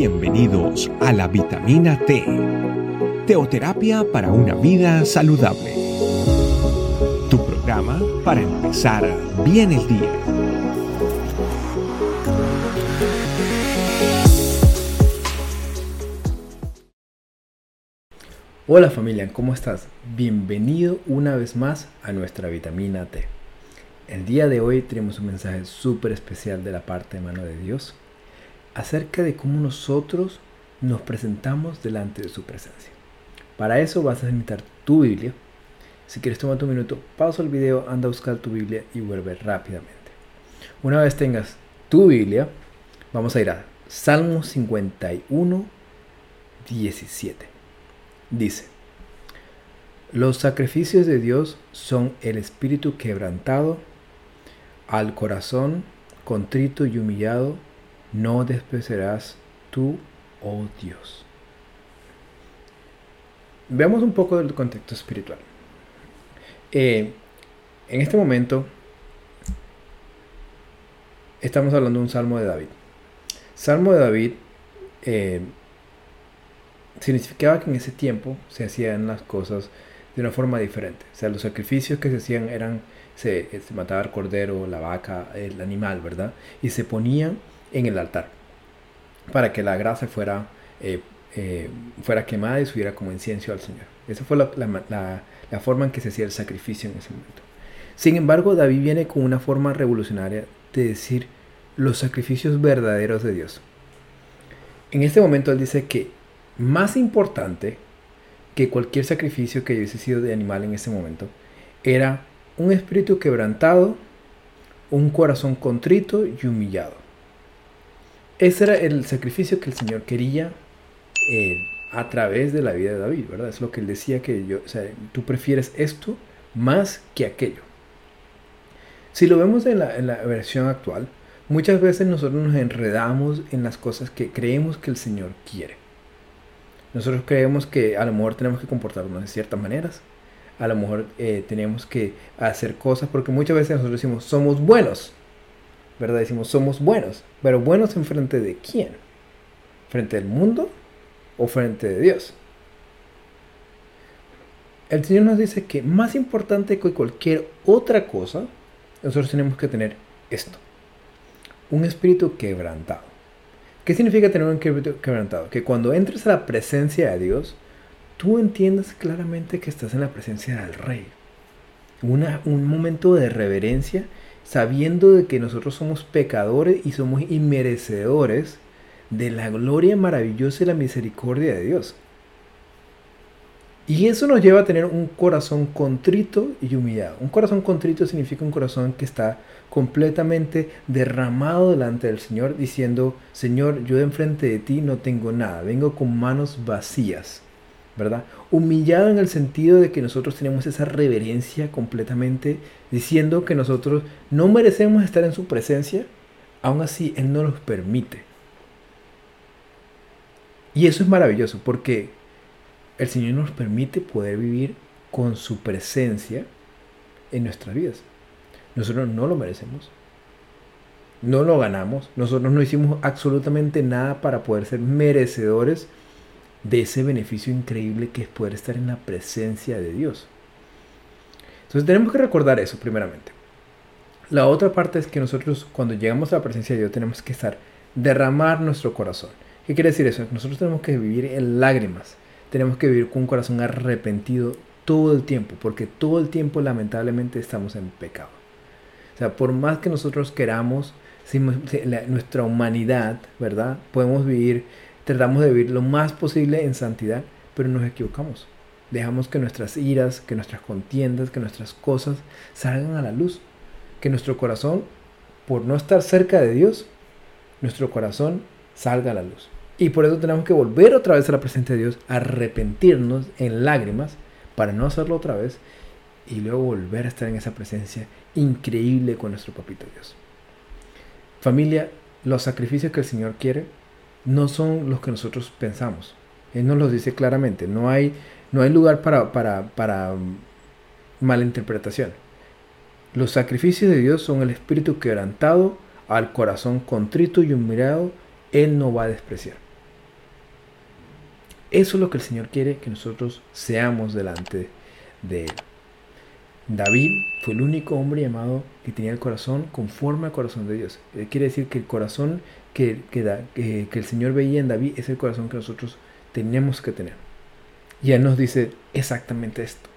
Bienvenidos a la vitamina T, teoterapia para una vida saludable. Tu programa para empezar bien el día. Hola familia, ¿cómo estás? Bienvenido una vez más a nuestra vitamina T. El día de hoy tenemos un mensaje súper especial de la parte de mano de Dios acerca de cómo nosotros nos presentamos delante de su presencia. Para eso vas a necesitar tu Biblia. Si quieres tomar tu minuto, pausa el video, anda a buscar tu Biblia y vuelve rápidamente. Una vez tengas tu Biblia, vamos a ir a Salmo 51, 17. Dice, los sacrificios de Dios son el espíritu quebrantado, al corazón contrito y humillado no despreciarás tú, oh Dios. Veamos un poco del contexto espiritual. Eh, en este momento estamos hablando de un salmo de David. Salmo de David eh, significaba que en ese tiempo se hacían las cosas de una forma diferente. O sea, los sacrificios que se hacían eran, se, se mataba el cordero, la vaca, el animal, ¿verdad? Y se ponían en el altar para que la grasa fuera, eh, eh, fuera quemada y subiera como incienso al Señor. Esa fue la, forma en que se hacía el sacrificio en ese momento. Sin embargo, David viene con una forma revolucionaria de decir los sacrificios verdaderos de Dios. En este momento él dice que más importante que cualquier sacrificio que hubiese sido de animal en ese momento era un espíritu quebrantado, un corazón contrito y humillado. Ese era el sacrificio que el Señor quería eh, a través de la vida de David, ¿verdad? Es lo que él decía que yo, o sea, tú prefieres esto más que aquello. Si lo vemos en la, versión actual, muchas veces nosotros nos enredamos en las cosas que creemos que el Señor quiere. Nosotros creemos que a lo mejor tenemos que comportarnos de ciertas maneras, a lo mejor eh, tenemos que hacer cosas, porque muchas veces nosotros decimos, somos buenos, ¿verdad? Decimos, somos buenos, pero buenos en frente de quién? ¿Frente del mundo o frente de Dios? El Señor nos dice que más importante que cualquier otra cosa, nosotros tenemos que tener esto, un espíritu quebrantado. ¿Qué significa tener un espíritu quebrantado? Que cuando entres a la presencia de Dios, tú entiendas claramente que estás en la presencia del Rey. un momento de reverencia sabiendo de que nosotros somos pecadores y somos inmerecedores de la gloria maravillosa y la misericordia de Dios. Y eso nos lleva a tener un corazón contrito y humillado. Un corazón contrito significa un corazón que está completamente derramado delante del Señor, diciendo, Señor, yo de enfrente de ti no tengo nada, vengo con manos vacías. ¿Verdad? Humillado en el sentido de que nosotros tenemos esa reverencia completamente, diciendo que nosotros no merecemos estar en su presencia, aún así Él no nos permite. Y eso es maravilloso porque el Señor nos permite poder vivir con su presencia en nuestras vidas. Nosotros no lo merecemos. No lo ganamos. Nosotros no hicimos absolutamente nada para poder ser merecedores de ese beneficio increíble que es poder estar en la presencia de Dios. Entonces tenemos que recordar eso primeramente. La otra parte es que nosotros cuando llegamos a la presencia de Dios tenemos que estar, derramar nuestro corazón. ¿Qué quiere decir eso? Nosotros tenemos que vivir en lágrimas. Tenemos que vivir con un corazón arrepentido todo el tiempo, porque todo el tiempo lamentablemente estamos en pecado. O sea, por más que nosotros queramos, nuestra humanidad, ¿verdad? Podemos vivir Tratamos de vivir lo más posible en santidad, pero nos equivocamos. Dejamos que nuestras iras, que nuestras contiendas, que nuestras cosas salgan a la luz. Que nuestro corazón, por no estar cerca de Dios, nuestro corazón salga a la luz. Y por eso tenemos que volver otra vez a la presencia de Dios, arrepentirnos en lágrimas para no hacerlo otra vez y luego volver a estar en esa presencia increíble con nuestro papito Dios. Familia, los sacrificios que el Señor quiere no son los que nosotros pensamos. Él nos los dice claramente. No hay, no hay lugar para, para, para malinterpretación. Los sacrificios de Dios son el espíritu quebrantado, al corazón contrito y humillado, Él no va a despreciar. Eso es lo que el Señor quiere que nosotros seamos delante de Él. David fue el único hombre llamado que tenía el corazón conforme al corazón de Dios. Eh, quiere decir que el corazón que, que, el Señor veía en David es el corazón que nosotros tenemos que tener. Y Él nos dice exactamente esto,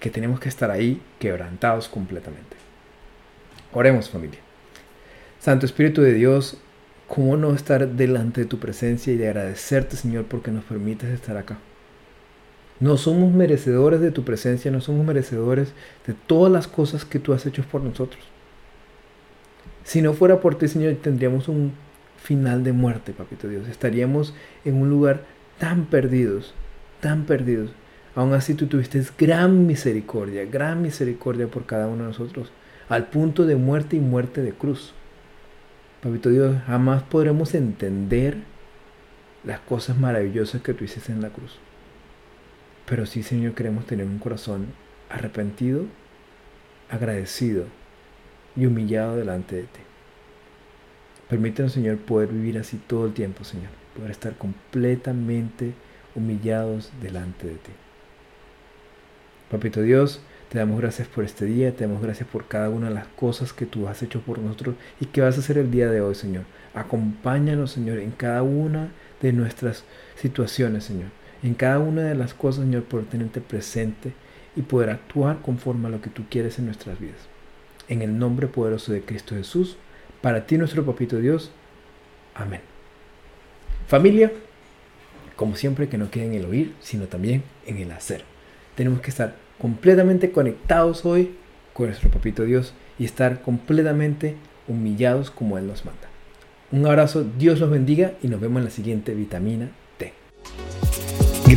que tenemos que estar ahí quebrantados completamente. Oremos familia. Santo Espíritu de Dios, ¿cómo no estar delante de tu presencia y de agradecerte Señor porque nos permites estar acá? No somos merecedores de tu presencia, no somos merecedores de todas las cosas que tú has hecho por nosotros. Si no fuera por ti, Señor, tendríamos un final de muerte, papito Dios. Estaríamos en un lugar tan perdidos, tan perdidos. Aún así tú tuviste gran misericordia, gran misericordia por cada uno de nosotros, al punto de muerte y muerte de cruz. Papito Dios, jamás podremos entender las cosas maravillosas que tú hiciste en la cruz. Pero sí, Señor, queremos tener un corazón arrepentido, agradecido y humillado delante de ti. Permítanos, Señor, poder vivir así todo el tiempo, Señor. Poder estar completamente humillados delante de ti. Papito Dios, te damos gracias por este día, te damos gracias por cada una de las cosas que tú has hecho por nosotros y que vas a hacer el día de hoy, Señor. Acompáñanos, Señor, en cada una de nuestras situaciones, Señor en cada una de las cosas, Señor, por tenerte presente y poder actuar conforme a lo que tú quieres en nuestras vidas. En el nombre poderoso de Cristo Jesús, para ti nuestro papito Dios. Amén. Familia, como siempre que no quede en el oír, sino también en el hacer. Tenemos que estar completamente conectados hoy con nuestro papito Dios y estar completamente humillados como Él nos manda. Un abrazo, Dios los bendiga y nos vemos en la siguiente vitamina